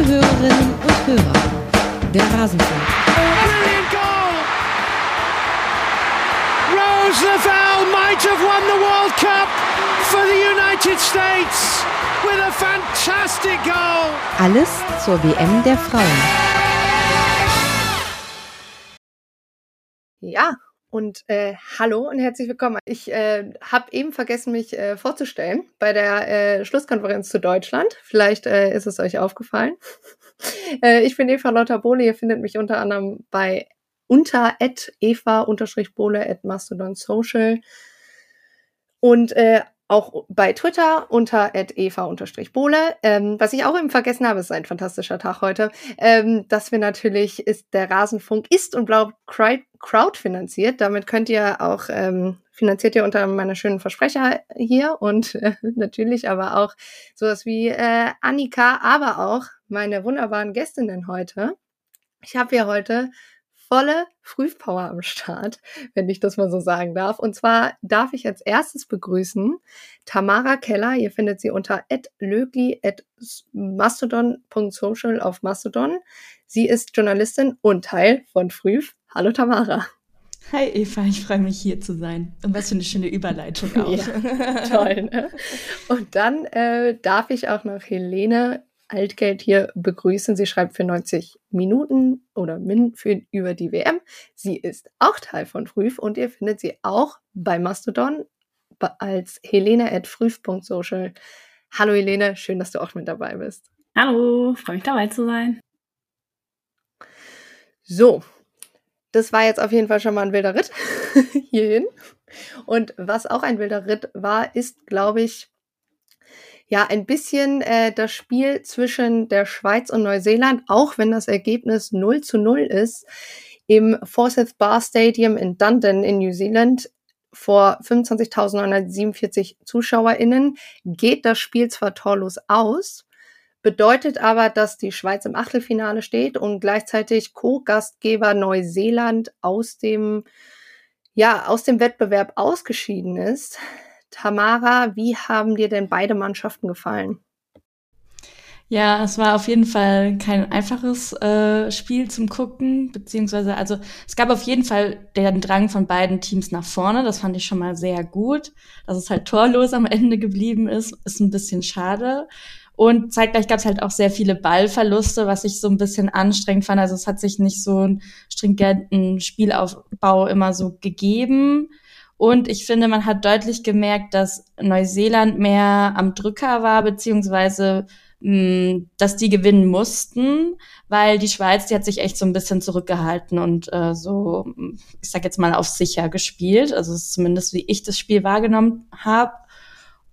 Liebe Hörerinnen und Hörer, der Rasenfunk. Brilliant goal! Rose Lavelle might have won the World Cup for the United States with a fantastic goal. Alles zur WM der Frauen. Ja, und äh, hallo und herzlich willkommen. Ich äh, habe eben vergessen, mich äh, vorzustellen bei der äh, Schlusskonferenz zu Deutschland. Vielleicht äh, ist es euch aufgefallen. äh, ich bin Eva Lauter-Bohle. Ihr findet mich unter anderem bei unter eva-bohle at mastodon social und äh, auch bei Twitter unter eva-bohle. Ähm, was ich auch eben vergessen habe, ist ein fantastischer Tag heute, ähm, dass wir natürlich ist der Rasenfunk ist und bleibt crowdfinanziert. Damit könnt ihr auch ähm, finanziert ihr unter meiner schönen Versprecher hier und äh, natürlich aber auch sowas wie äh, Annika, aber auch meine wunderbaren Gästinnen heute. Ich habe hier heute volle Frühpower am Start, wenn ich das mal so sagen darf. Und zwar darf ich als erstes begrüßen Tamara Keller. Ihr findet sie unter @lögli@mastodon.social auf Mastodon. Sie ist Journalistin und Teil von Früh. Hallo Tamara. Hi Eva, ich freue mich hier zu sein. Und was für eine schöne Überleitung auch. Ja, toll. Ne? Und dann äh, darf ich auch noch Helene Altgeld hier begrüßen. Sie schreibt für 90 Minuten oder Min für über die WM. Sie ist auch Teil von Früh und ihr findet sie auch bei Mastodon als helene at früh.social. Hallo Helene, schön, dass du auch mit dabei bist. Hallo, freue mich dabei zu sein. So, das war jetzt auf jeden Fall schon mal ein wilder Ritt hierhin. Und was auch ein wilder Ritt war, ist, glaube ich, ja ein bisschen äh, das Spiel zwischen der Schweiz und Neuseeland, auch wenn das Ergebnis 0 zu 0 ist, im Forsyth Bar Stadium in Dundon in New Zealand vor 25.947 ZuschauerInnen geht das Spiel zwar torlos aus, bedeutet aber, dass die Schweiz im Achtelfinale steht und gleichzeitig Co-Gastgeber Neuseeland aus dem, ja, aus dem Wettbewerb ausgeschieden ist. Tamara, wie haben dir denn beide Mannschaften gefallen? Ja, es war auf jeden Fall kein einfaches äh, Spiel zum Gucken, beziehungsweise, also es gab auf jeden Fall den Drang von beiden Teams nach vorne. Das fand ich schon mal sehr gut. Dass es halt torlos am Ende geblieben ist, ist ein bisschen schade. Und zeitgleich gab es halt auch sehr viele Ballverluste, was ich so ein bisschen anstrengend fand. Also es hat sich nicht so einen stringenten Spielaufbau immer so gegeben. Und ich finde, man hat deutlich gemerkt, dass Neuseeland mehr am Drücker war, beziehungsweise mh, hm, dass die gewinnen mussten, weil die Schweiz, die hat sich echt so ein bisschen zurückgehalten und äh, so, ich sag jetzt mal, auf sicher gespielt. Also zumindest wie ich das Spiel wahrgenommen habe.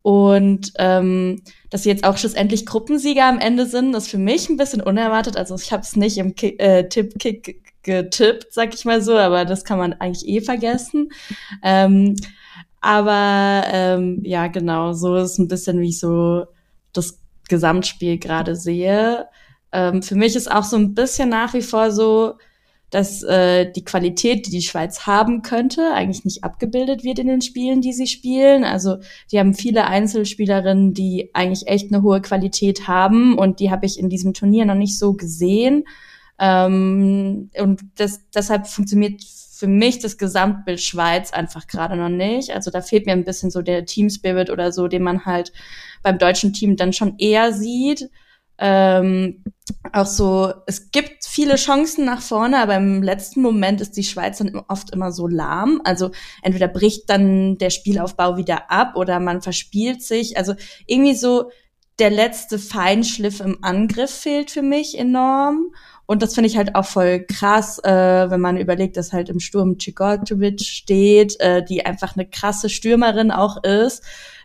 Und ähm, dass sie jetzt auch schlussendlich Gruppensieger am Ende sind, ist für mich ein bisschen unerwartet. Also ich habe es nicht im äh, Tipp-Kick getippt, sag ich mal so, aber das kann man eigentlich eh vergessen. Ähm, aber ähm, ja, genau, so ist ein bisschen, wie ich so das Gesamtspiel gerade sehe. Ähm, für mich ist auch so ein bisschen nach wie vor so, dass äh, die Qualität, die die Schweiz haben könnte, eigentlich nicht abgebildet wird in den Spielen, die sie spielen. Also die haben viele Einzelspielerinnen, die eigentlich echt eine hohe Qualität haben und die habe ich in diesem Turnier noch nicht so gesehen. Ähm, und das, deshalb funktioniert für mich das Gesamtbild Schweiz einfach gerade noch nicht. Also da fehlt mir ein bisschen so der Team Spirit oder so, den man halt beim deutschen Team dann schon eher sieht. Ähm, auch so, es gibt viele Chancen nach vorne, aber im letzten Moment ist die Schweiz dann oft immer so lahm. Also entweder bricht dann der Spielaufbau wieder ab oder man verspielt sich. Also irgendwie so der letzte Feinschliff im Angriff fehlt für mich enorm. Und das finde ich halt auch voll krass, äh, wenn man überlegt, dass halt im Sturm Cigortovic steht, äh, die einfach eine krasse Stürmerin auch ist,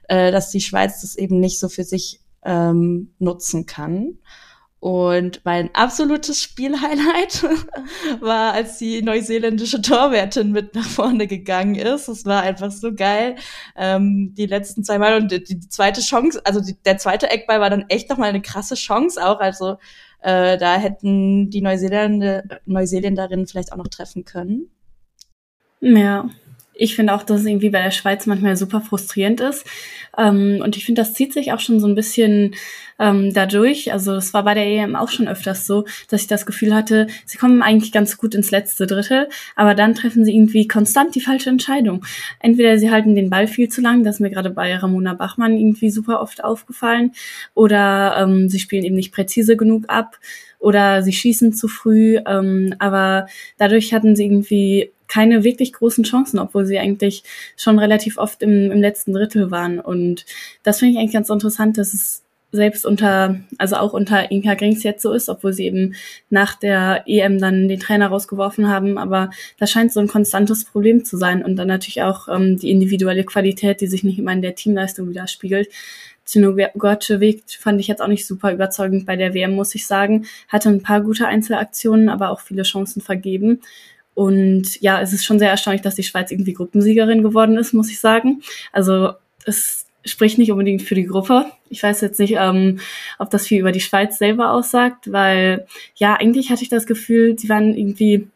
äh, dass die Schweiz das eben nicht so für sich ähm, nutzen kann. Und mein absolutes Spielhighlight war, als die neuseeländische Torwärtin mit nach vorne gegangen ist. Es war einfach so geil. Ähm, die letzten zwei Mal und die, die zweite Chance, also die, der zweite Eckball war dann echt nochmal eine krasse Chance auch. Also äh, da hätten die Neuseeländer, Neuseeländerinnen vielleicht auch noch treffen können. Ja, ich finde auch, dass es irgendwie bei der Schweiz manchmal super frustrierend ist. Ähm, und ich finde, das zieht sich auch schon so ein bisschen ähm, dadurch. Also es war bei der EM auch schon öfters so, dass ich das Gefühl hatte, sie kommen eigentlich ganz gut ins letzte Drittel, aber dann treffen sie irgendwie konstant die falsche Entscheidung. Entweder sie halten den Ball viel zu lang, das ist mir gerade bei Ramona Bachmann irgendwie super oft aufgefallen, oder ähm, sie spielen eben nicht präzise genug ab oder sie schießen zu früh, ähm, aber dadurch hatten sie irgendwie keine wirklich großen Chancen, obwohl sie eigentlich schon relativ oft im, im letzten Drittel waren. Und das finde ich eigentlich ganz interessant, dass es selbst unter, also auch unter Inka Grings jetzt so ist, obwohl sie eben nach der EM dann den Trainer rausgeworfen haben. Aber das scheint so ein konstantes Problem zu sein. Und dann natürlich auch ähm, die individuelle Qualität, die sich nicht immer in der Teamleistung widerspiegelt. Weg fand ich jetzt auch nicht super überzeugend bei der WM, muss ich sagen. Hatte ein paar gute Einzelaktionen, aber auch viele Chancen vergeben. Und ja, es ist schon sehr erstaunlich, dass die Schweiz irgendwie Gruppensiegerin geworden ist, muss ich sagen. Also es spricht nicht unbedingt für die Gruppe. Ich weiß jetzt nicht, ähm, ob das viel über die Schweiz selber aussagt, weil ja, eigentlich hatte ich das Gefühl, sie waren irgendwie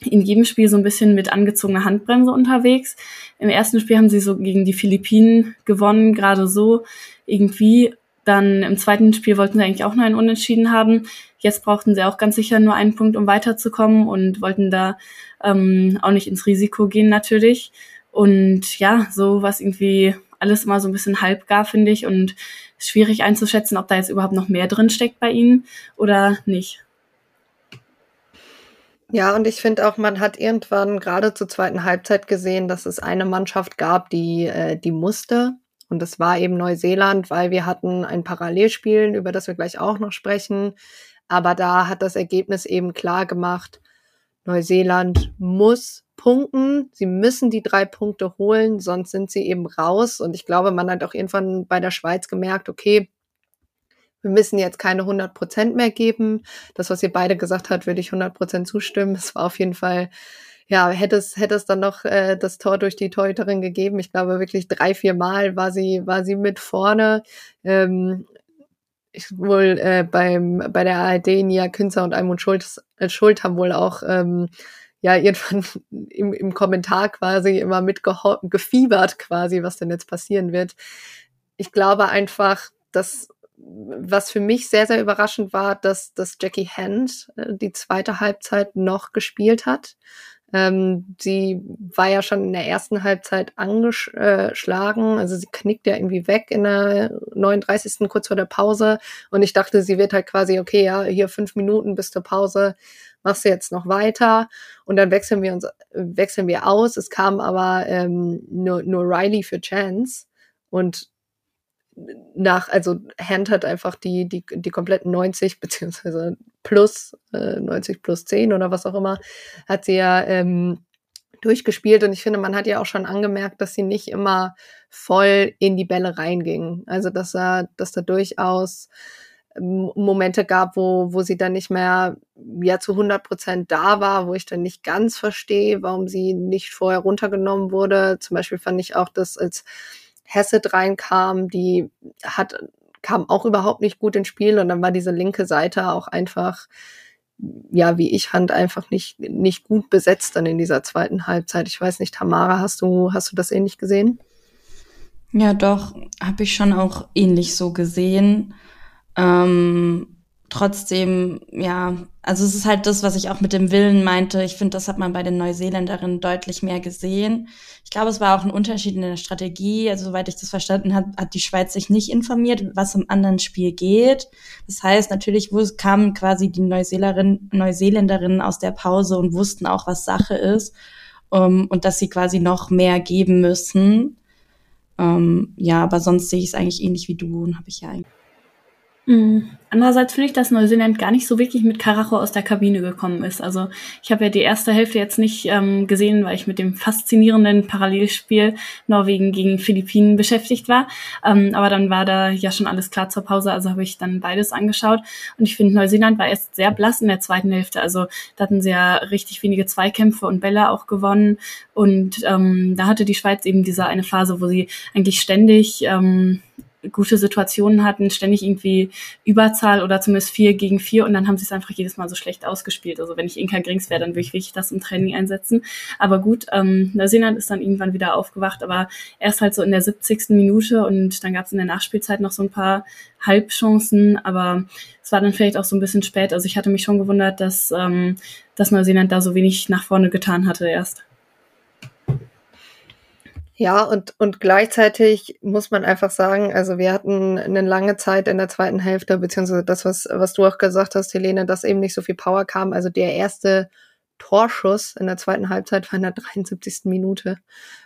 in jedem Spiel so ein bisschen mit angezogener Handbremse unterwegs. Im ersten Spiel haben sie so gegen die Philippinen gewonnen, gerade so irgendwie. Dann im zweiten Spiel wollten sie eigentlich auch nur einen Unentschieden haben. Jetzt brauchten sie auch ganz sicher nur einen Punkt, um weiterzukommen und wollten da ähm, auch nicht ins Risiko gehen natürlich. Und ja, so was irgendwie alles immer so ein bisschen halbgar, finde ich, und schwierig einzuschätzen, ob da jetzt überhaupt noch mehr drin steckt bei ihnen oder nicht. Ja, und ich finde auch, man hat irgendwann gerade zur zweiten Halbzeit gesehen, dass es eine Mannschaft gab, die, äh, die musste. Und das war eben Neuseeland, weil wir hatten ein Parallelspiel, über das wir gleich auch noch sprechen. Aber da hat das Ergebnis eben klar gemacht, Neuseeland muss punkten. Sie müssen die drei Punkte holen, sonst sind sie eben raus. Und ich glaube, man hat auch irgendwann bei der Schweiz gemerkt, okay, wir müssen jetzt keine 100 Prozent mehr geben. Das, was ihr beide gesagt habt, würde ich 100 Prozent zustimmen. Es war auf jeden Fall, ja, hätte es, hätte es dann noch äh, das Tor durch die Torhüterin gegeben. Ich glaube wirklich drei, vier Mal war sie, war sie mit vorne. Ähm, ich wohl äh, beim, bei der ARD Nia Künzer und Almut Schulz, äh, Schuld haben wohl auch ähm, ja irgendwann im, im Kommentar quasi immer mitgefiebert quasi, was denn jetzt passieren wird. Ich glaube einfach, dass was für mich sehr, sehr überraschend war, dass, dass Jackie Hand äh, die zweite Halbzeit noch gespielt hat. Ähm, sie war ja schon in der ersten Halbzeit angeschlagen, also sie knickt ja irgendwie weg in der 39. kurz vor der Pause und ich dachte, sie wird halt quasi, okay, ja, hier fünf Minuten bis zur Pause, machst du jetzt noch weiter und dann wechseln wir uns, wechseln wir aus. Es kam aber ähm, nur, nur Riley für Chance und nach, also Hand hat einfach die, die, die kompletten 90 beziehungsweise plus äh, 90 plus 10 oder was auch immer, hat sie ja ähm, durchgespielt und ich finde, man hat ja auch schon angemerkt, dass sie nicht immer voll in die Bälle reinging. Also dass er, dass da durchaus ähm, Momente gab, wo, wo sie dann nicht mehr ja zu 100 Prozent da war, wo ich dann nicht ganz verstehe, warum sie nicht vorher runtergenommen wurde. Zum Beispiel fand ich auch, dass als Hassett reinkam, die hat, kam auch überhaupt nicht gut ins Spiel und dann war diese linke Seite auch einfach, ja, wie ich fand, einfach nicht, nicht gut besetzt dann in dieser zweiten Halbzeit. Ich weiß nicht, Tamara, hast du, hast du das ähnlich gesehen? Ja, doch, habe ich schon auch ähnlich so gesehen. Ähm, trotzdem, ja, also es ist halt das, was ich auch mit dem Willen meinte. Ich finde, das hat man bei den Neuseeländerinnen deutlich mehr gesehen. Ich glaube, es war auch ein Unterschied in der Strategie. Also soweit ich das verstanden habe, hat die Schweiz sich nicht informiert, was im anderen Spiel geht. Das heißt, natürlich kamen quasi die Neuseelerinnen, Neuseeländerinnen aus der Pause und wussten auch, was Sache ist um, und dass sie quasi noch mehr geben müssen. Um, ja, aber sonst sehe ich es eigentlich ähnlich wie du und habe ich ja eigentlich. Andererseits finde ich, dass Neuseeland gar nicht so wirklich mit Karacho aus der Kabine gekommen ist. Also ich habe ja die erste Hälfte jetzt nicht ähm, gesehen, weil ich mit dem faszinierenden Parallelspiel Norwegen gegen Philippinen beschäftigt war. Ähm, aber dann war da ja schon alles klar zur Pause, also habe ich dann beides angeschaut. Und ich finde, Neuseeland war erst sehr blass in der zweiten Hälfte. Also da hatten sie ja richtig wenige Zweikämpfe und Bälle auch gewonnen. Und ähm, da hatte die Schweiz eben diese eine Phase, wo sie eigentlich ständig ähm, gute Situationen hatten, ständig irgendwie Überzahl oder zumindest vier gegen vier und dann haben sie es einfach jedes Mal so schlecht ausgespielt. Also wenn ich Inka Grings wäre, dann würde ich wirklich das im Training einsetzen. Aber gut, ähm, Neuseeland ist dann irgendwann wieder aufgewacht, aber erst halt so in der 70. Minute und dann gab es in der Nachspielzeit noch so ein paar Halbchancen, aber es war dann vielleicht auch so ein bisschen spät. Also ich hatte mich schon gewundert, dass, ähm, dass Neuseeland da so wenig nach vorne getan hatte erst. Ja, und, und gleichzeitig muss man einfach sagen, also wir hatten eine lange Zeit in der zweiten Hälfte, beziehungsweise das, was, was du auch gesagt hast, Helene, dass eben nicht so viel Power kam. Also der erste Torschuss in der zweiten Halbzeit war in der 73. Minute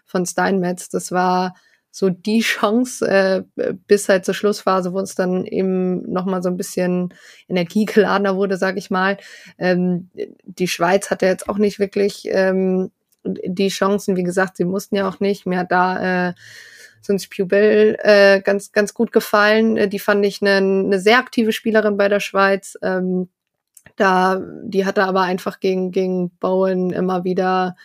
von Steinmetz. Das war so die Chance äh, bis halt zur Schlussphase, wo es dann eben nochmal so ein bisschen energiegeladener wurde, sag ich mal. Ähm, die Schweiz hatte jetzt auch nicht wirklich ähm, die Chancen, wie gesagt, sie mussten ja auch nicht. Mir hat da äh, sonst Pubel äh, ganz, ganz gut gefallen. Äh, die fand ich eine, eine sehr aktive Spielerin bei der Schweiz. Ähm, da, die hatte aber einfach gegen, gegen Bowen immer wieder,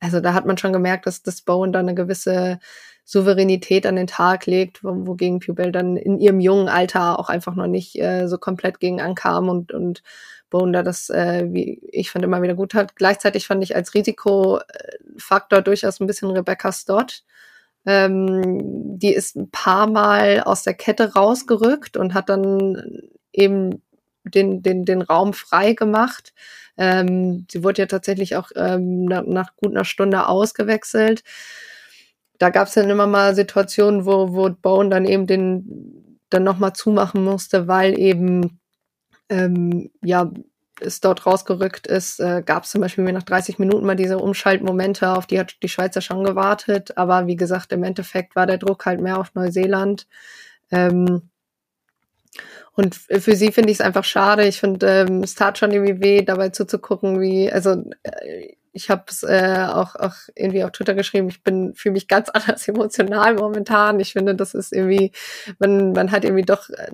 also da hat man schon gemerkt, dass das Bowen da eine gewisse Souveränität an den Tag legt, wogegen Pubel dann in ihrem jungen Alter auch einfach noch nicht äh, so komplett gegen ankam und, und Bone da das, äh, wie ich fand, immer wieder gut hat. Gleichzeitig fand ich als Risikofaktor durchaus ein bisschen Rebecca Stott. Ähm, die ist ein paar Mal aus der Kette rausgerückt und hat dann eben den, den, den Raum frei gemacht. Ähm, sie wurde ja tatsächlich auch ähm, nach, nach gut einer Stunde ausgewechselt. Da gab es dann immer mal Situationen, wo, wo Bone dann eben den dann nochmal zumachen musste, weil eben ähm, ja, es dort rausgerückt ist, äh, gab es zum Beispiel mir nach 30 Minuten mal diese Umschaltmomente, auf die hat die Schweizer schon gewartet. Aber wie gesagt, im Endeffekt war der Druck halt mehr auf Neuseeland. Ähm, und für sie finde ich es einfach schade. Ich finde, ähm, es tat schon irgendwie weh, dabei zuzugucken, wie, also äh, ich habe es äh, auch, auch irgendwie auf Twitter geschrieben, ich bin fühle mich ganz anders emotional momentan. Ich finde, das ist irgendwie, man, man hat irgendwie doch äh,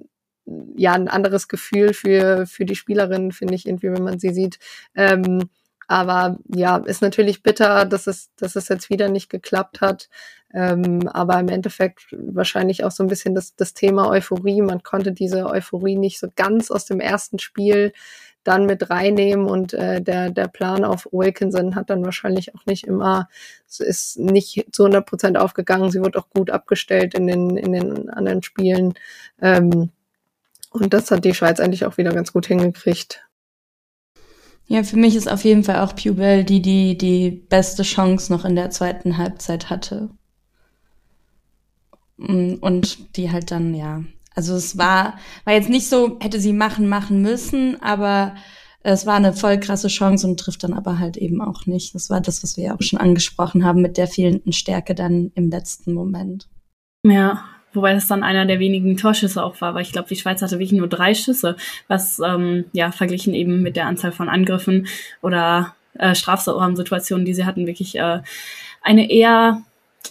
ja ein anderes Gefühl für, für die Spielerin, finde ich, irgendwie, wenn man sie sieht. Ähm, aber ja, ist natürlich bitter, dass es, dass es jetzt wieder nicht geklappt hat. Ähm, aber im Endeffekt wahrscheinlich auch so ein bisschen das, das Thema Euphorie. Man konnte diese Euphorie nicht so ganz aus dem ersten Spiel dann mit reinnehmen und äh, der, der Plan auf Wilkinson hat dann wahrscheinlich auch nicht immer, ist nicht zu 100 Prozent aufgegangen. Sie wird auch gut abgestellt in den, in den anderen Spielen. Ähm, und das hat die Schweiz eigentlich auch wieder ganz gut hingekriegt. Ja, für mich ist auf jeden Fall auch Pubel die, die die beste Chance noch in der zweiten Halbzeit hatte. Mm, und die halt dann, ja. Also es war, war jetzt nicht so, hätte sie machen, machen müssen, aber es war eine voll krasse Chance und trifft dann aber halt eben auch nicht. Das war das, was wir ja auch schon angesprochen haben mit der fehlenden Stärke dann im letzten Moment. Ja, wobei das dann einer der wenigen Torschüsse auch war, weil ich glaube, die Schweiz hatte wirklich nur drei Schüsse, was ähm, ja verglichen eben mit der Anzahl von Angriffen oder äh, Strafraumsituationen, die sie hatten, wirklich äh, eine eher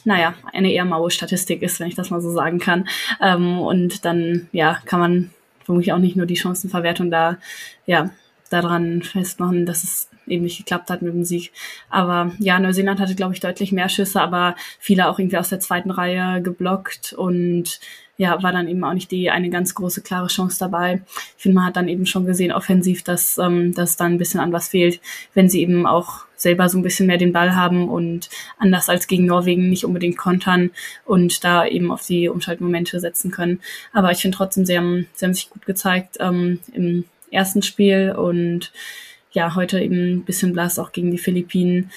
naja, eine eher maue Statistik ist, wenn ich das mal so sagen kann. Ähm, und dann, ja, kann man vermutlich auch nicht nur die Chancenverwertung da, ja, daran festmachen, dass es eben nicht geklappt hat mit dem Sieg. Aber ja, Neuseeland hatte, glaube ich, deutlich mehr Schüsse, aber viele auch irgendwie aus der zweiten Reihe geblockt und ja, war dann eben auch nicht die eine ganz große klare Chance dabei. Ich finde, man hat dann eben schon gesehen, offensiv, dass ähm, das dann ein bisschen an was fehlt, wenn sie eben auch selber so ein bisschen mehr den Ball haben und anders als gegen Norwegen nicht unbedingt kontern und da eben auf die Umschaltmomente setzen können. Aber ich finde trotzdem, sie haben, sie haben sich gut gezeigt ähm, im ersten Spiel und ja, heute eben ein bisschen blass auch gegen die Philippinen.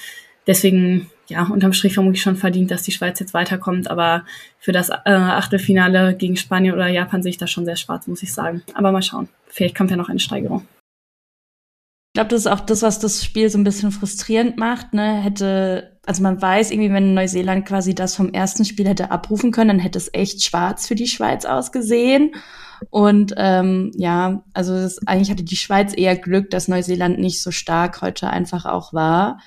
Deswegen, ja, unterm Strich vermutlich schon verdient, dass die Schweiz jetzt weiterkommt. Aber für das äh, Achtelfinale gegen Spanien oder Japan sehe ich das schon sehr schwarz, muss ich sagen. Aber mal schauen. Vielleicht kommt ja noch eine Steigerung. Ich glaube, das ist auch das, was das Spiel so ein bisschen frustrierend macht. Ne? Hätte, also man weiß irgendwie, wenn Neuseeland quasi das vom ersten Spiel hätte abrufen können, dann hätte es echt schwarz für die Schweiz ausgesehen. Und ähm, ja, also das, eigentlich hatte die Schweiz eher Glück, dass Neuseeland nicht so stark heute einfach auch war,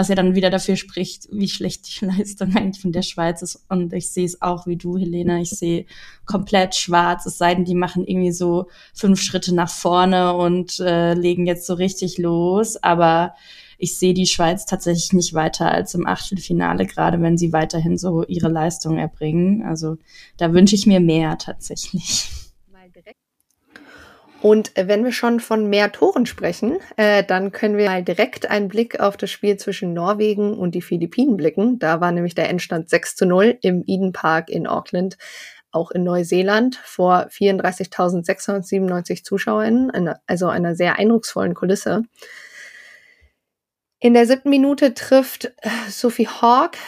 was ja dann wieder dafür spricht, wie schlecht die Leistung eigentlich von der Schweiz ist. Und ich sehe es auch wie du, Helena. Ich sehe komplett schwarz, es sei denn, die machen irgendwie so fünf Schritte nach vorne und äh, legen jetzt so richtig los. Aber ich sehe die Schweiz tatsächlich nicht weiter als im Achtelfinale, gerade wenn sie weiterhin so ihre Leistung erbringen. Also da wünsche ich mir mehr tatsächlich. Und wenn wir schon von mehr Toren sprechen, äh, dann können wir mal direkt einen Blick auf das Spiel zwischen Norwegen und die Philippinen blicken. Da war nämlich der Endstand 6 zu 0 im Eden Park in Auckland, auch in Neuseeland, vor 34.697 Zuschauern, also einer sehr eindrucksvollen Kulisse. In der siebten Minute trifft äh, Sophie Hawk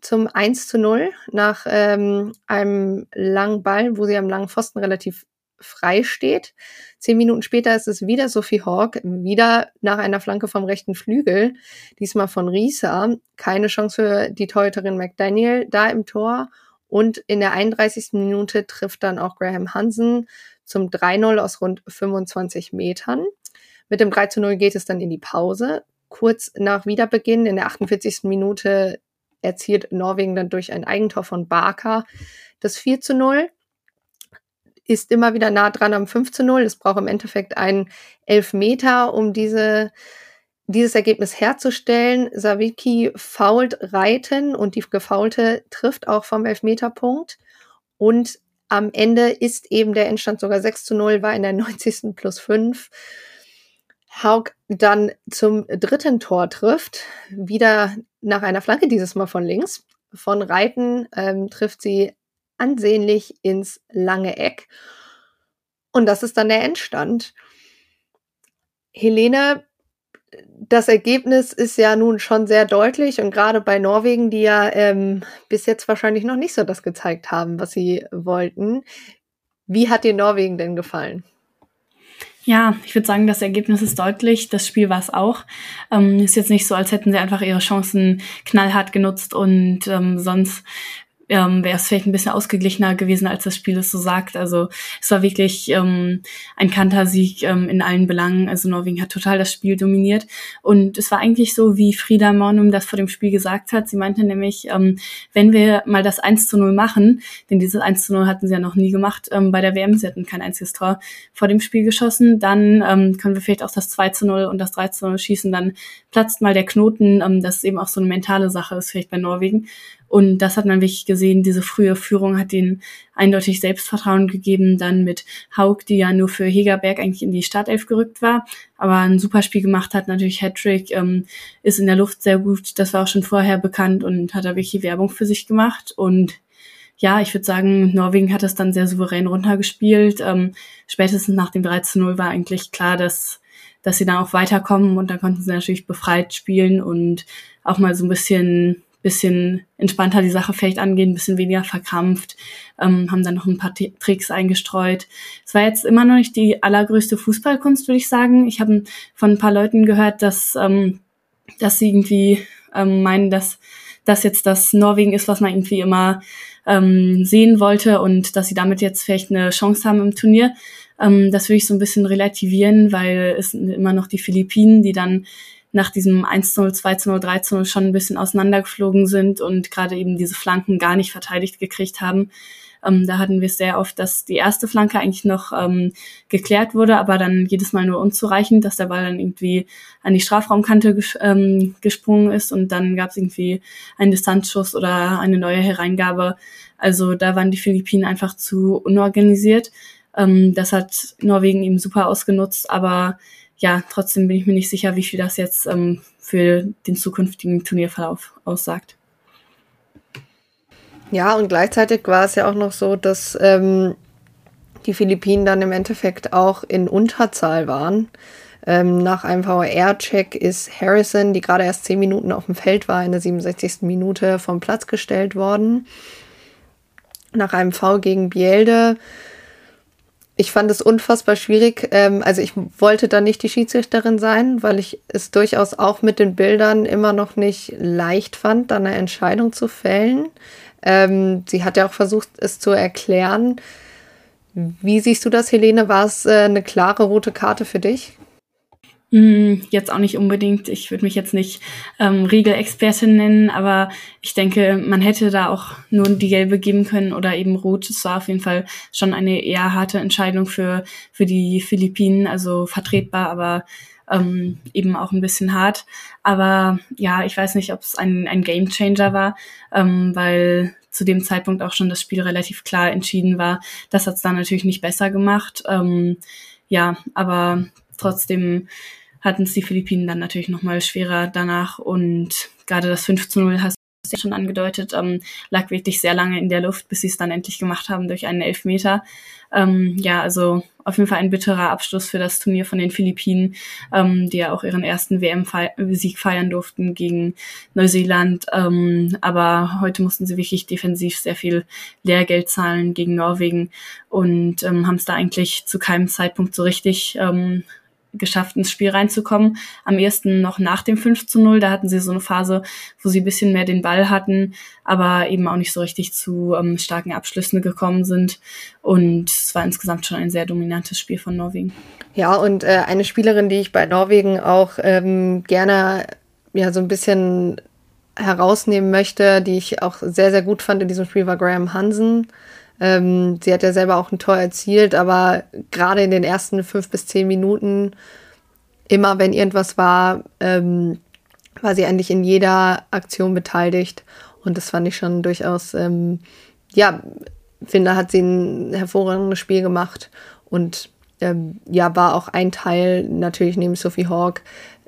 zum 1 zu 0 nach ähm, einem langen Ball, wo sie am langen Pfosten relativ frei steht. Zehn Minuten später ist es wieder Sophie Hawk, wieder nach einer Flanke vom rechten Flügel, diesmal von Risa. Keine Chance für die Torhüterin McDaniel da im Tor. Und in der 31. Minute trifft dann auch Graham Hansen zum 3-0 aus rund 25 Metern. Mit dem 3 0 geht es dann in die Pause. Kurz nach Wiederbeginn in der 48. Minute erzielt Norwegen dann durch ein Eigentor von Barker das 4 zu 0 ist immer wieder nah dran am 5 zu 0. Es braucht im Endeffekt einen Elfmeter, um diese, dieses Ergebnis herzustellen. Savicki fault Reiten und die Gefaulte trifft auch vom Elfmeterpunkt. Und am Ende ist eben der Endstand sogar 6 zu 0, war in der 90. plus 5. Haug dann zum dritten Tor trifft, wieder nach einer Flanke, dieses Mal von links. Von Reiten ähm, trifft sie ansehnlich ins lange Eck. Und das ist dann der Endstand. Helene, das Ergebnis ist ja nun schon sehr deutlich und gerade bei Norwegen, die ja ähm, bis jetzt wahrscheinlich noch nicht so das gezeigt haben, was sie wollten. Wie hat dir Norwegen denn gefallen? Ja, ich würde sagen, das Ergebnis ist deutlich. Das Spiel war es auch. Ähm, ist jetzt nicht so, als hätten sie einfach ihre Chancen knallhart genutzt und ähm, sonst ähm, wäre es vielleicht ein bisschen ausgeglichener gewesen, als das Spiel es so sagt. Also es war wirklich ähm, ein Kantersieg ähm, in allen Belangen. Also Norwegen hat total das Spiel dominiert. Und es war eigentlich so, wie Frieda Mornum das vor dem Spiel gesagt hat. Sie meinte nämlich, ähm, wenn wir mal das 1 zu 0 machen, denn dieses 1 zu 0 hatten sie ja noch nie gemacht ähm, bei der WM, sie hatten kein einziges Tor vor dem Spiel geschossen, dann ähm, können wir vielleicht auch das 2 zu 0 und das 3 zu 0 schießen, dann platzt mal der Knoten, ähm, das ist eben auch so eine mentale Sache ist vielleicht bei Norwegen. Und das hat man wirklich gesehen. Diese frühe Führung hat ihnen eindeutig Selbstvertrauen gegeben. Dann mit Haug, die ja nur für Hegerberg eigentlich in die Startelf gerückt war, aber ein super Spiel gemacht hat. Natürlich Hattrick, ähm, ist in der Luft sehr gut. Das war auch schon vorher bekannt und hat da wirklich Werbung für sich gemacht. Und ja, ich würde sagen, Norwegen hat das dann sehr souverän runtergespielt. Ähm, spätestens nach dem 13-0 war eigentlich klar, dass dass sie dann auch weiterkommen und dann konnten sie natürlich befreit spielen und auch mal so ein bisschen bisschen entspannter die Sache vielleicht angehen, bisschen weniger verkrampft, ähm, haben dann noch ein paar T Tricks eingestreut. Es war jetzt immer noch nicht die allergrößte Fußballkunst, würde ich sagen. Ich habe von ein paar Leuten gehört, dass, ähm, dass sie irgendwie ähm, meinen, dass das jetzt das Norwegen ist, was man irgendwie immer ähm, sehen wollte und dass sie damit jetzt vielleicht eine Chance haben im Turnier. Ähm, das würde ich so ein bisschen relativieren, weil es sind immer noch die Philippinen, die dann nach diesem 1-0, 2-0, 3-0 schon ein bisschen auseinandergeflogen sind und gerade eben diese Flanken gar nicht verteidigt gekriegt haben. Ähm, da hatten wir es sehr oft, dass die erste Flanke eigentlich noch ähm, geklärt wurde, aber dann jedes Mal nur unzureichend, dass der Ball dann irgendwie an die Strafraumkante ges ähm, gesprungen ist und dann gab es irgendwie einen Distanzschuss oder eine neue Hereingabe. Also da waren die Philippinen einfach zu unorganisiert. Ähm, das hat Norwegen eben super ausgenutzt, aber ja, trotzdem bin ich mir nicht sicher, wie viel das jetzt ähm, für den zukünftigen Turnierverlauf aussagt. Ja, und gleichzeitig war es ja auch noch so, dass ähm, die Philippinen dann im Endeffekt auch in Unterzahl waren. Ähm, nach einem VR-Check ist Harrison, die gerade erst zehn Minuten auf dem Feld war, in der 67. Minute vom Platz gestellt worden. Nach einem V gegen Bielde ich fand es unfassbar schwierig. Ähm, also ich wollte da nicht die Schiedsrichterin sein, weil ich es durchaus auch mit den Bildern immer noch nicht leicht fand, da eine Entscheidung zu fällen. Ähm, sie hat ja auch versucht, es zu erklären. Wie siehst du das, Helene? War es äh, eine klare rote Karte für dich? Mm, jetzt auch nicht unbedingt. Ich würde mich jetzt nicht ähm, Regelexpertin nennen, aber ich denke, man hätte da auch nur die gelbe geben können oder eben rot. Es war auf jeden Fall schon eine eher harte Entscheidung für, für die Philippinen, also vertretbar, aber ähm, eben auch ein bisschen hart. Aber ja, ich weiß nicht, ob es ein, ein Game Changer war, ähm, weil zu dem Zeitpunkt auch schon das Spiel relativ klar entschieden war. Das hat es dann natürlich nicht besser gemacht. Ähm, ja, aber trotzdem hatten es die Philippinen dann natürlich nochmal schwerer danach und gerade das 5 zu 0 hast du schon angedeutet, ähm, lag wirklich sehr lange in der Luft, bis sie es dann endlich gemacht haben durch einen Elfmeter. Ähm, ja, also auf jeden Fall ein bitterer Abschluss für das Turnier von den Philippinen, ähm, die ja auch ihren ersten WM-Sieg feiern durften gegen Neuseeland. Ähm, aber heute mussten sie wirklich defensiv sehr viel Lehrgeld zahlen gegen Norwegen und ähm, haben es da eigentlich zu keinem Zeitpunkt so richtig ähm, geschafft, ins Spiel reinzukommen. Am ersten noch nach dem 5 zu 0. Da hatten sie so eine Phase, wo sie ein bisschen mehr den Ball hatten, aber eben auch nicht so richtig zu ähm, starken Abschlüssen gekommen sind. Und es war insgesamt schon ein sehr dominantes Spiel von Norwegen. Ja, und äh, eine Spielerin, die ich bei Norwegen auch ähm, gerne ja so ein bisschen herausnehmen möchte, die ich auch sehr, sehr gut fand in diesem Spiel, war Graham Hansen. Ähm, sie hat ja selber auch ein Tor erzielt, aber gerade in den ersten fünf bis zehn Minuten, immer wenn irgendwas war, ähm, war sie eigentlich in jeder Aktion beteiligt. Und das fand ich schon durchaus, ähm, ja, finde, hat sie ein hervorragendes Spiel gemacht. Und ähm, ja, war auch ein Teil natürlich neben Sophie Hawk,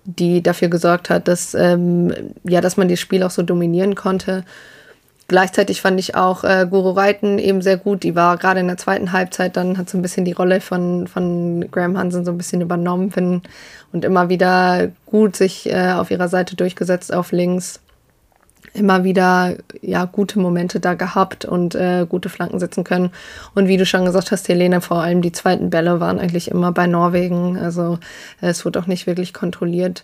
die dafür gesorgt hat, dass, ähm, ja, dass man das Spiel auch so dominieren konnte. Gleichzeitig fand ich auch äh, Guru Reiten eben sehr gut. Die war gerade in der zweiten Halbzeit, dann hat so ein bisschen die Rolle von, von Graham Hansen so ein bisschen übernommen finden und immer wieder gut sich äh, auf ihrer Seite durchgesetzt auf links. Immer wieder ja gute Momente da gehabt und äh, gute Flanken setzen können. Und wie du schon gesagt hast, Helene, vor allem die zweiten Bälle waren eigentlich immer bei Norwegen. Also äh, es wurde auch nicht wirklich kontrolliert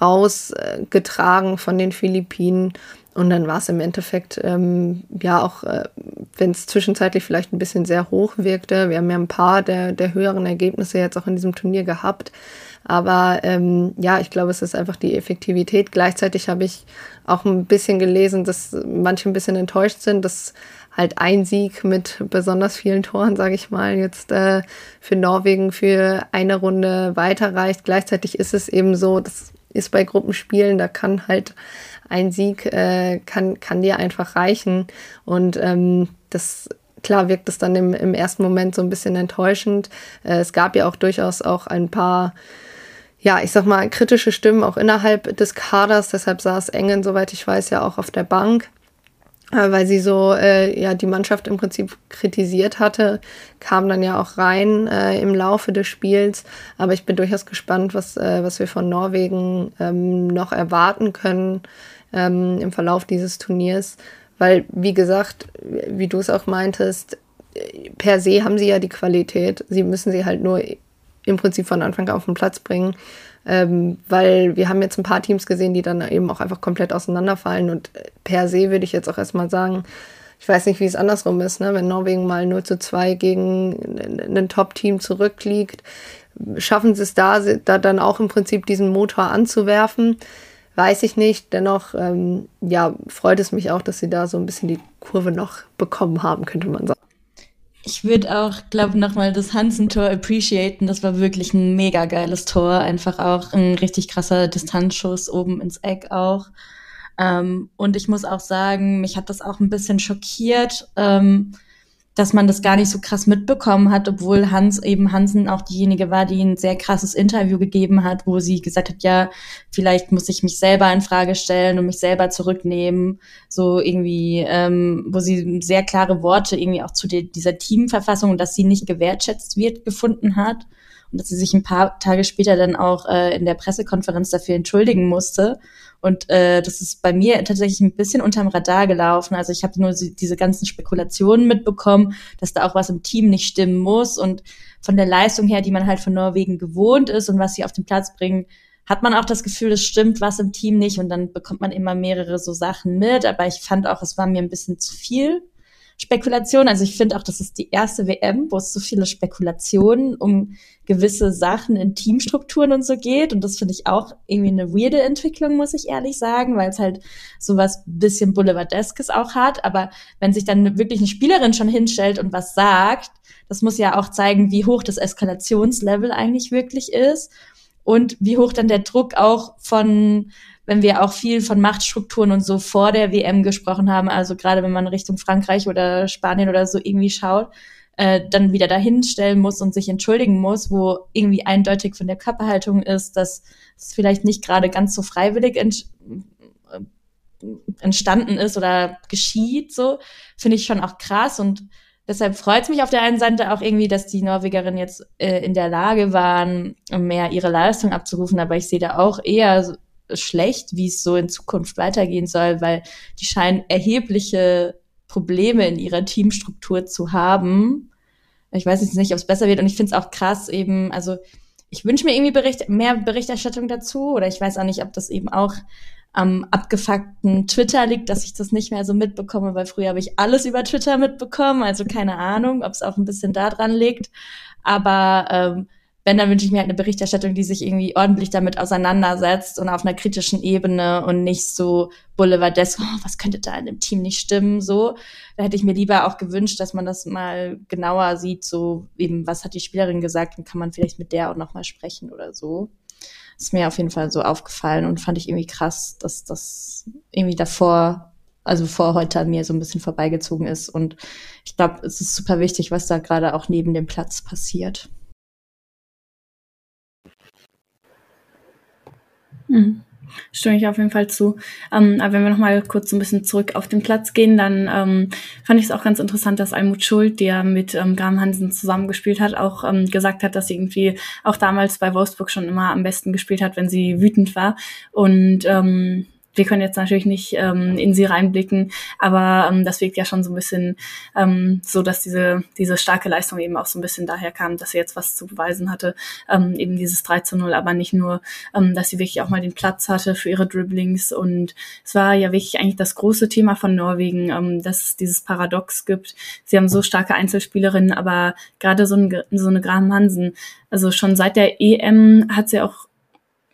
rausgetragen von den Philippinen. Und dann war es im Endeffekt, ähm, ja, auch äh, wenn es zwischenzeitlich vielleicht ein bisschen sehr hoch wirkte. Wir haben ja ein paar der, der höheren Ergebnisse jetzt auch in diesem Turnier gehabt. Aber ähm, ja, ich glaube, es ist einfach die Effektivität. Gleichzeitig habe ich auch ein bisschen gelesen, dass manche ein bisschen enttäuscht sind, dass halt ein Sieg mit besonders vielen Toren, sage ich mal, jetzt äh, für Norwegen für eine Runde weiterreicht. Gleichzeitig ist es eben so, das ist bei Gruppenspielen, da kann halt ein Sieg äh, kann, kann dir einfach reichen. Und ähm, das klar wirkt es dann im, im ersten Moment so ein bisschen enttäuschend. Äh, es gab ja auch durchaus auch ein paar, ja, ich sag mal, kritische Stimmen auch innerhalb des Kaders. Deshalb saß Engen, soweit ich weiß, ja auch auf der Bank. Äh, weil sie so äh, ja die Mannschaft im Prinzip kritisiert hatte, kam dann ja auch rein äh, im Laufe des Spiels. Aber ich bin durchaus gespannt, was, äh, was wir von Norwegen ähm, noch erwarten können ähm, im Verlauf dieses Turniers. Weil, wie gesagt, wie du es auch meintest, per se haben sie ja die Qualität. Sie müssen sie halt nur im Prinzip von Anfang auf den Platz bringen. Ähm, weil wir haben jetzt ein paar Teams gesehen, die dann eben auch einfach komplett auseinanderfallen. Und per se würde ich jetzt auch erstmal sagen, ich weiß nicht, wie es andersrum ist, ne? wenn Norwegen mal 0 zu 2 gegen ein Top-Team zurückliegt, schaffen sie es da, da dann auch im Prinzip diesen Motor anzuwerfen weiß ich nicht. Dennoch, ähm, ja, freut es mich auch, dass sie da so ein bisschen die Kurve noch bekommen haben, könnte man sagen. Ich würde auch, glaube nochmal das Hansen-Tor appreciaten. Das war wirklich ein mega geiles Tor. Einfach auch ein richtig krasser Distanzschuss oben ins Eck auch. Ähm, und ich muss auch sagen, mich hat das auch ein bisschen schockiert. Ähm, dass man das gar nicht so krass mitbekommen hat, obwohl Hans eben Hansen auch diejenige war, die ein sehr krasses Interview gegeben hat, wo sie gesagt hat, ja, vielleicht muss ich mich selber in Frage stellen und mich selber zurücknehmen, so irgendwie, ähm, wo sie sehr klare Worte irgendwie auch zu die, dieser Teamverfassung dass sie nicht gewertschätzt wird gefunden hat und dass sie sich ein paar Tage später dann auch äh, in der Pressekonferenz dafür entschuldigen musste. Und äh, das ist bei mir tatsächlich ein bisschen unterm Radar gelaufen. Also ich habe nur diese ganzen Spekulationen mitbekommen, dass da auch was im Team nicht stimmen muss. Und von der Leistung her, die man halt von Norwegen gewohnt ist und was sie auf den Platz bringen, hat man auch das Gefühl, es stimmt was im Team nicht. Und dann bekommt man immer mehrere so Sachen mit. Aber ich fand auch, es war mir ein bisschen zu viel. Spekulation. Also ich finde auch, das ist die erste WM, wo es so viele Spekulationen um gewisse Sachen in Teamstrukturen und so geht. Und das finde ich auch irgendwie eine weirde Entwicklung, muss ich ehrlich sagen, weil es halt sowas bisschen Boulevardeskes auch hat. Aber wenn sich dann wirklich eine Spielerin schon hinstellt und was sagt, das muss ja auch zeigen, wie hoch das Eskalationslevel eigentlich wirklich ist. Und wie hoch dann der Druck auch von, wenn wir auch viel von Machtstrukturen und so vor der WM gesprochen haben, also gerade wenn man Richtung Frankreich oder Spanien oder so irgendwie schaut, äh, dann wieder dahin stellen muss und sich entschuldigen muss, wo irgendwie eindeutig von der Körperhaltung ist, dass es vielleicht nicht gerade ganz so freiwillig ent entstanden ist oder geschieht, so, finde ich schon auch krass. Und deshalb freut es mich auf der einen Seite auch irgendwie, dass die Norwegerinnen jetzt äh, in der Lage waren, mehr ihre Leistung abzurufen, aber ich sehe da auch eher schlecht, wie es so in Zukunft weitergehen soll, weil die scheinen erhebliche Probleme in ihrer Teamstruktur zu haben. Ich weiß jetzt nicht, ob es besser wird. Und ich finde es auch krass eben, also ich wünsche mir irgendwie Bericht, mehr Berichterstattung dazu. Oder ich weiß auch nicht, ob das eben auch am abgefuckten Twitter liegt, dass ich das nicht mehr so mitbekomme, weil früher habe ich alles über Twitter mitbekommen, also keine Ahnung, ob es auch ein bisschen da dran liegt. Aber ähm, wenn, dann wünsche ich mir halt eine Berichterstattung, die sich irgendwie ordentlich damit auseinandersetzt und auf einer kritischen Ebene und nicht so boulevardesk, oh, was könnte da in dem Team nicht stimmen, so. Da hätte ich mir lieber auch gewünscht, dass man das mal genauer sieht, so eben, was hat die Spielerin gesagt und kann man vielleicht mit der auch nochmal sprechen oder so ist mir auf jeden Fall so aufgefallen und fand ich irgendwie krass, dass das irgendwie davor, also vor heute an mir so ein bisschen vorbeigezogen ist. Und ich glaube, es ist super wichtig, was da gerade auch neben dem Platz passiert. Mhm. Stimme ich auf jeden Fall zu. Ähm, aber wenn wir nochmal kurz so ein bisschen zurück auf den Platz gehen, dann ähm, fand ich es auch ganz interessant, dass Almut Schuld, der mit ähm, Graham Hansen zusammengespielt hat, auch ähm, gesagt hat, dass sie irgendwie auch damals bei Wolfsburg schon immer am besten gespielt hat, wenn sie wütend war. Und ähm, wir können jetzt natürlich nicht ähm, in sie reinblicken, aber ähm, das wirkt ja schon so ein bisschen ähm, so, dass diese, diese starke Leistung eben auch so ein bisschen daher kam, dass sie jetzt was zu beweisen hatte, ähm, eben dieses 3 zu 0, aber nicht nur, ähm, dass sie wirklich auch mal den Platz hatte für ihre Dribblings und es war ja wirklich eigentlich das große Thema von Norwegen, ähm, dass es dieses Paradox gibt. Sie haben so starke Einzelspielerinnen, aber gerade so, ein, so eine Graham Hansen, also schon seit der EM hat sie auch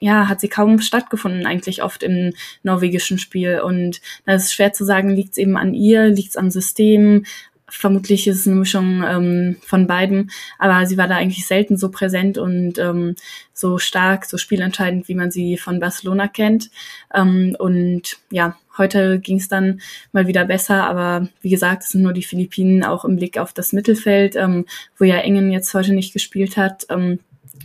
ja, hat sie kaum stattgefunden, eigentlich oft im norwegischen Spiel. Und da ist schwer zu sagen, liegt es eben an ihr, liegt es am System. Vermutlich ist es eine Mischung ähm, von beiden, aber sie war da eigentlich selten so präsent und ähm, so stark, so spielentscheidend, wie man sie von Barcelona kennt. Ähm, und ja, heute ging es dann mal wieder besser, aber wie gesagt, es sind nur die Philippinen auch im Blick auf das Mittelfeld, ähm, wo ja Engen jetzt heute nicht gespielt hat. Ähm,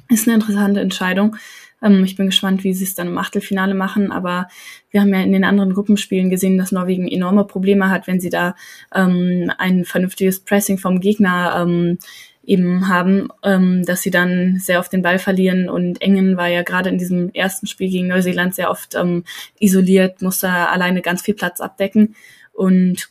ist eine interessante Entscheidung. Ähm, ich bin gespannt, wie sie es dann im Achtelfinale machen. Aber wir haben ja in den anderen Gruppenspielen gesehen, dass Norwegen enorme Probleme hat, wenn sie da ähm, ein vernünftiges Pressing vom Gegner ähm, eben haben, ähm, dass sie dann sehr oft den Ball verlieren und Engen war ja gerade in diesem ersten Spiel gegen Neuseeland sehr oft ähm, isoliert, musste alleine ganz viel Platz abdecken und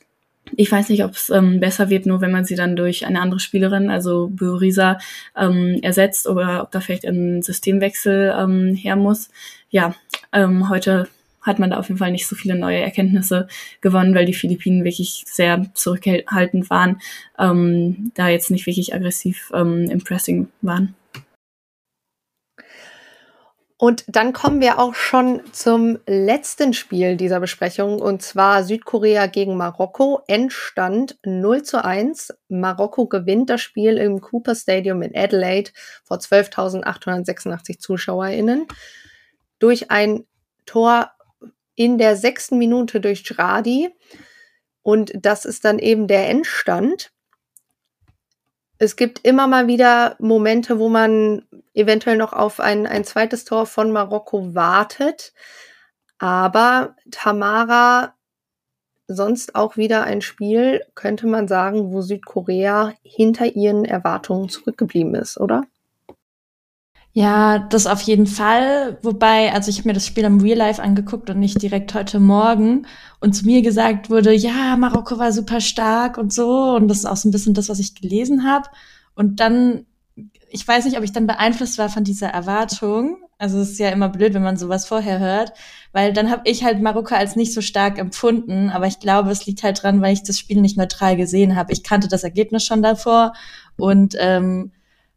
ich weiß nicht, ob es ähm, besser wird, nur wenn man sie dann durch eine andere Spielerin, also Börisa, ähm, ersetzt oder ob da vielleicht ein Systemwechsel ähm, her muss. Ja, ähm, heute hat man da auf jeden Fall nicht so viele neue Erkenntnisse gewonnen, weil die Philippinen wirklich sehr zurückhaltend waren, ähm, da jetzt nicht wirklich aggressiv ähm, im Pressing waren. Und dann kommen wir auch schon zum letzten Spiel dieser Besprechung, und zwar Südkorea gegen Marokko. Endstand 0 zu 1. Marokko gewinnt das Spiel im Cooper Stadium in Adelaide vor 12.886 ZuschauerInnen durch ein Tor in der sechsten Minute durch Jradi. Und das ist dann eben der Endstand es gibt immer mal wieder Momente, wo man eventuell noch auf ein, ein zweites Tor von Marokko wartet. Aber Tamara, sonst auch wieder ein Spiel, könnte man sagen, wo Südkorea hinter ihren Erwartungen zurückgeblieben ist, oder? Ja, das auf jeden Fall. Wobei, also ich habe mir das Spiel im Real Life angeguckt und nicht direkt heute Morgen. Und zu mir gesagt wurde, ja, Marokko war super stark und so. Und das ist auch so ein bisschen das, was ich gelesen habe. Und dann, ich weiß nicht, ob ich dann beeinflusst war von dieser Erwartung. Also es ist ja immer blöd, wenn man sowas vorher hört, weil dann habe ich halt Marokko als nicht so stark empfunden. Aber ich glaube, es liegt halt dran, weil ich das Spiel nicht neutral gesehen habe. Ich kannte das Ergebnis schon davor und ähm,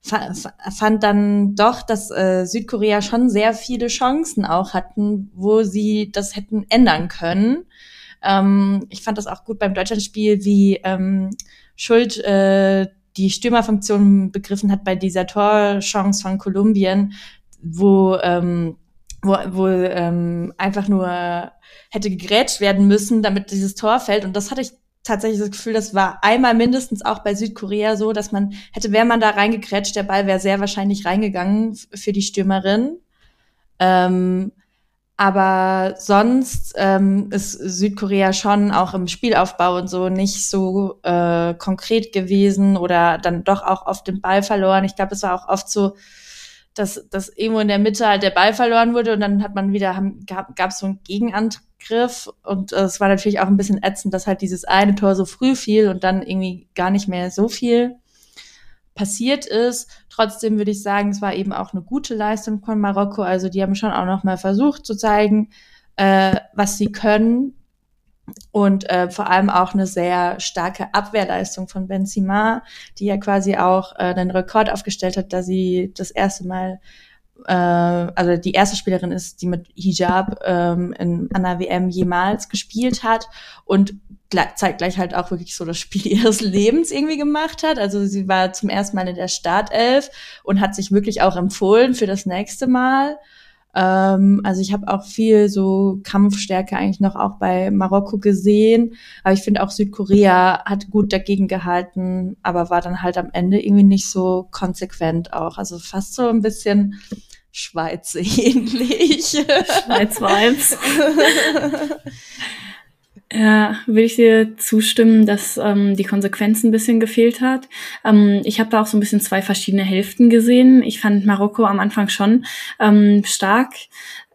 fand dann doch, dass äh, Südkorea schon sehr viele Chancen auch hatten, wo sie das hätten ändern können. Ähm, ich fand das auch gut beim Deutschlandspiel, wie ähm, Schuld äh, die Stürmerfunktion begriffen hat bei dieser Torchance von Kolumbien. wo, ähm, wo, wo ähm, einfach nur hätte gegrätscht werden müssen, damit dieses Tor fällt. Und das hatte ich tatsächlich das Gefühl, das war einmal mindestens auch bei Südkorea so, dass man hätte, wäre man da reingekrätscht, der Ball wäre sehr wahrscheinlich reingegangen für die Stürmerin. Ähm, aber sonst ähm, ist Südkorea schon auch im Spielaufbau und so nicht so äh, konkret gewesen oder dann doch auch oft den Ball verloren. Ich glaube, es war auch oft so, dass, dass irgendwo in der Mitte halt der Ball verloren wurde und dann hat man wieder, gab, gab so einen Gegenangriff und äh, es war natürlich auch ein bisschen ätzend, dass halt dieses eine Tor so früh fiel und dann irgendwie gar nicht mehr so viel passiert ist. Trotzdem würde ich sagen, es war eben auch eine gute Leistung von Marokko. Also die haben schon auch noch mal versucht zu zeigen, äh, was sie können. Und äh, vor allem auch eine sehr starke Abwehrleistung von Benzema, die ja quasi auch äh, den Rekord aufgestellt hat, da sie das erste Mal äh, also die erste Spielerin ist, die mit Hijab ähm, in einer WM jemals gespielt hat und zeitgleich halt auch wirklich so das Spiel ihres Lebens irgendwie gemacht hat. Also sie war zum ersten Mal in der Startelf und hat sich wirklich auch empfohlen für das nächste Mal. Ähm, also ich habe auch viel so Kampfstärke eigentlich noch auch bei Marokko gesehen. Aber ich finde auch Südkorea hat gut dagegen gehalten, aber war dann halt am Ende irgendwie nicht so konsequent auch. Also fast so ein bisschen Schweiz ähnlich. Schweiz-Vibes. Ja, will ich dir zustimmen, dass ähm, die Konsequenz ein bisschen gefehlt hat. Ähm, ich habe da auch so ein bisschen zwei verschiedene Hälften gesehen. Ich fand Marokko am Anfang schon ähm, stark,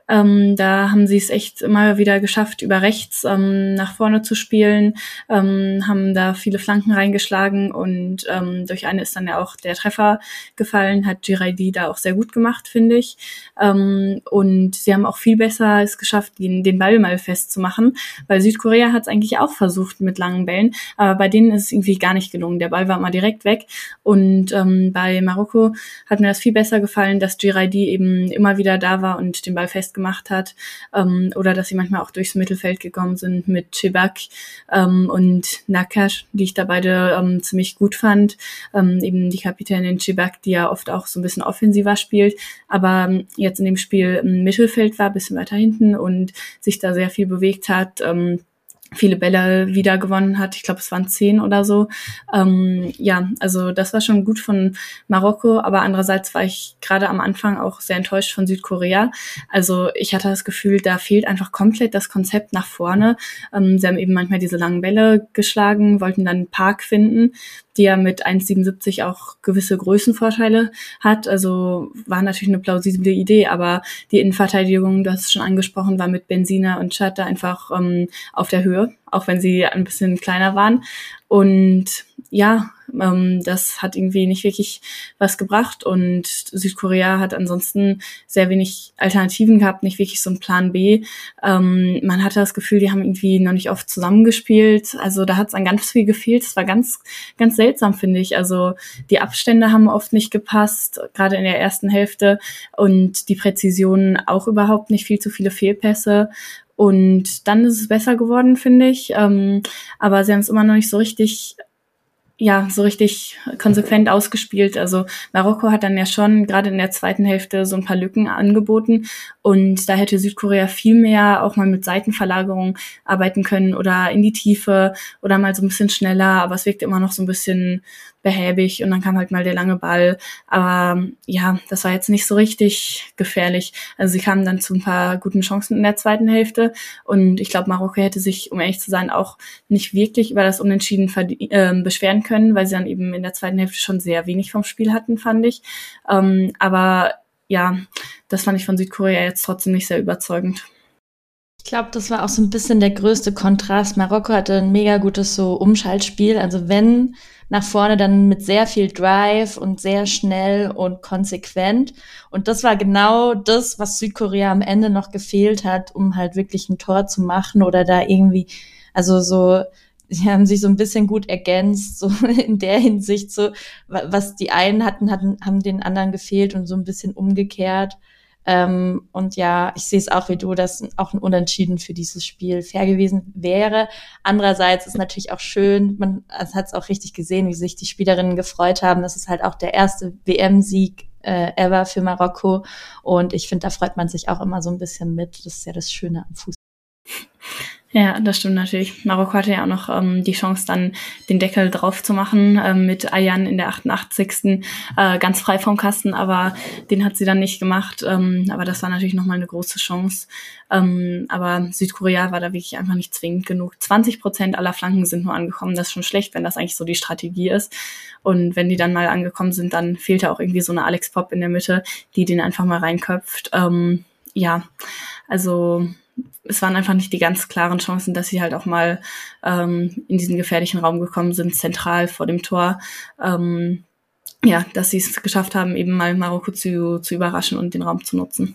ähm, da haben sie es echt immer wieder geschafft, über rechts ähm, nach vorne zu spielen, ähm, haben da viele Flanken reingeschlagen und ähm, durch eine ist dann ja auch der Treffer gefallen, hat Girardi da auch sehr gut gemacht, finde ich. Ähm, und sie haben auch viel besser es geschafft, den, den Ball mal festzumachen, weil Südkorea hat es eigentlich auch versucht mit langen Bällen, aber bei denen ist es irgendwie gar nicht gelungen. Der Ball war immer direkt weg und ähm, bei Marokko hat mir das viel besser gefallen, dass Girardi eben immer wieder da war und den Ball fest gemacht hat ähm, oder dass sie manchmal auch durchs Mittelfeld gekommen sind mit Chibak ähm, und Nakash, die ich da beide ähm, ziemlich gut fand. Ähm, eben die Kapitänin Chibak, die ja oft auch so ein bisschen offensiver spielt, aber ähm, jetzt in dem Spiel im Mittelfeld war, bisschen weiter hinten und sich da sehr viel bewegt hat. Ähm, viele Bälle wieder gewonnen hat. Ich glaube, es waren zehn oder so. Ähm, ja, also das war schon gut von Marokko, aber andererseits war ich gerade am Anfang auch sehr enttäuscht von Südkorea. Also ich hatte das Gefühl, da fehlt einfach komplett das Konzept nach vorne. Ähm, sie haben eben manchmal diese langen Bälle geschlagen, wollten dann einen Park finden, die ja mit 1,77 auch gewisse Größenvorteile hat. Also war natürlich eine plausible Idee, aber die Innenverteidigung, du hast es schon angesprochen, war mit Benzina und Chata einfach ähm, auf der Höhe, auch wenn sie ein bisschen kleiner waren. Und ja, ähm, das hat irgendwie nicht wirklich was gebracht und Südkorea hat ansonsten sehr wenig Alternativen gehabt, nicht wirklich so einen Plan B. Ähm, man hatte das Gefühl, die haben irgendwie noch nicht oft zusammengespielt. Also da hat es an ganz viel gefehlt. Es war ganz, ganz seltsam, finde ich. Also die Abstände haben oft nicht gepasst, gerade in der ersten Hälfte und die Präzision auch überhaupt nicht, viel zu viele Fehlpässe. Und dann ist es besser geworden, finde ich. Ähm, aber sie haben es immer noch nicht so richtig ja, so richtig konsequent ausgespielt. Also Marokko hat dann ja schon gerade in der zweiten Hälfte so ein paar Lücken angeboten und da hätte Südkorea viel mehr auch mal mit Seitenverlagerung arbeiten können oder in die Tiefe oder mal so ein bisschen schneller, aber es wirkte immer noch so ein bisschen behäbig und dann kam halt mal der lange Ball. Aber ja, das war jetzt nicht so richtig gefährlich. Also sie kamen dann zu ein paar guten Chancen in der zweiten Hälfte und ich glaube, Marokko hätte sich, um ehrlich zu sein, auch nicht wirklich über das Unentschieden äh, beschweren können, weil sie dann eben in der zweiten Hälfte schon sehr wenig vom Spiel hatten, fand ich. Ähm, aber ja, das fand ich von Südkorea jetzt trotzdem nicht sehr überzeugend. Ich glaube, das war auch so ein bisschen der größte Kontrast. Marokko hatte ein mega gutes so Umschaltspiel. Also wenn nach vorne dann mit sehr viel Drive und sehr schnell und konsequent. Und das war genau das, was Südkorea am Ende noch gefehlt hat, um halt wirklich ein Tor zu machen oder da irgendwie, also so, sie haben sich so ein bisschen gut ergänzt, so in der Hinsicht, so, was die einen hatten, hatten, haben den anderen gefehlt und so ein bisschen umgekehrt. Ähm, und ja, ich sehe es auch wie du, dass auch ein Unentschieden für dieses Spiel fair gewesen wäre. Andererseits ist natürlich auch schön, man hat es auch richtig gesehen, wie sich die Spielerinnen gefreut haben. Das ist halt auch der erste WM-Sieg äh, ever für Marokko. Und ich finde, da freut man sich auch immer so ein bisschen mit. Das ist ja das Schöne am Fußball. Ja, das stimmt natürlich. Marokko hatte ja auch noch ähm, die Chance, dann den Deckel drauf zu machen ähm, mit Ayan in der 88. Äh, ganz frei vom Kasten, aber den hat sie dann nicht gemacht. Ähm, aber das war natürlich nochmal eine große Chance. Ähm, aber Südkorea war da wirklich einfach nicht zwingend genug. 20 Prozent aller Flanken sind nur angekommen. Das ist schon schlecht, wenn das eigentlich so die Strategie ist. Und wenn die dann mal angekommen sind, dann fehlte auch irgendwie so eine Alex Pop in der Mitte, die den einfach mal reinköpft. Ähm, ja, also es waren einfach nicht die ganz klaren Chancen, dass sie halt auch mal ähm, in diesen gefährlichen Raum gekommen sind, zentral vor dem Tor. Ähm, ja, dass sie es geschafft haben, eben mal Marokko zu, zu überraschen und den Raum zu nutzen.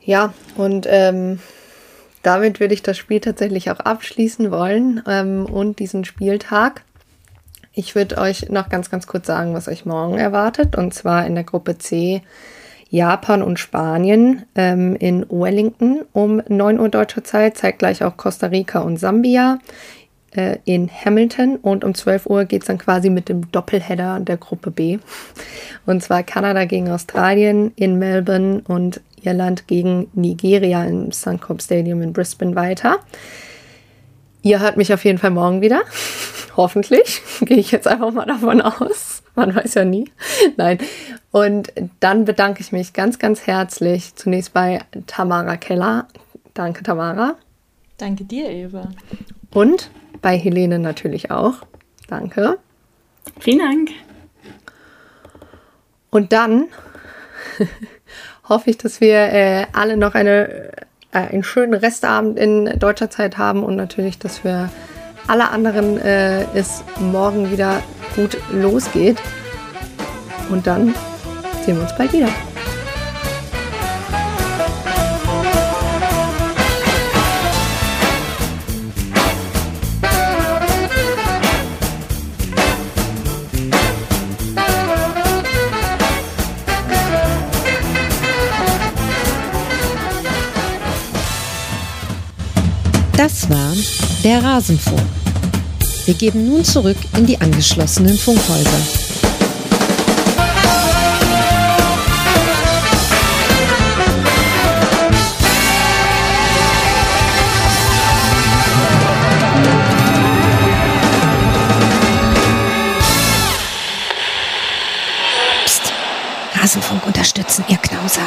Ja, und ähm, damit würde ich das Spiel tatsächlich auch abschließen wollen ähm, und diesen Spieltag. Ich würde euch noch ganz, ganz kurz sagen, was euch morgen erwartet. Und zwar in der Gruppe C Japan und Spanien ähm, in Wellington um 9 Uhr deutscher Zeit, zeigt gleich auch Costa Rica und Sambia äh, in Hamilton und um 12 Uhr geht es dann quasi mit dem Doppelheader der Gruppe B. Und zwar Kanada gegen Australien in Melbourne und Irland gegen Nigeria im Suncorp Stadium in Brisbane weiter. Ihr hört mich auf jeden Fall morgen wieder. Hoffentlich. Gehe ich jetzt einfach mal davon aus. Man weiß ja nie. Nein. Und dann bedanke ich mich ganz, ganz herzlich zunächst bei Tamara Keller. Danke, Tamara. Danke dir, Eva. Und bei Helene natürlich auch. Danke. Vielen Dank. Und dann hoffe ich, dass wir äh, alle noch eine, äh, einen schönen Restabend in deutscher Zeit haben und natürlich, dass für alle anderen äh, es morgen wieder gut losgeht. Und dann sehen wir uns bald wieder. Das war der Rasenfunk. Wir geben nun zurück in die angeschlossenen Funkhäuser. Psst. Rasenfunk unterstützen, ihr Knauser.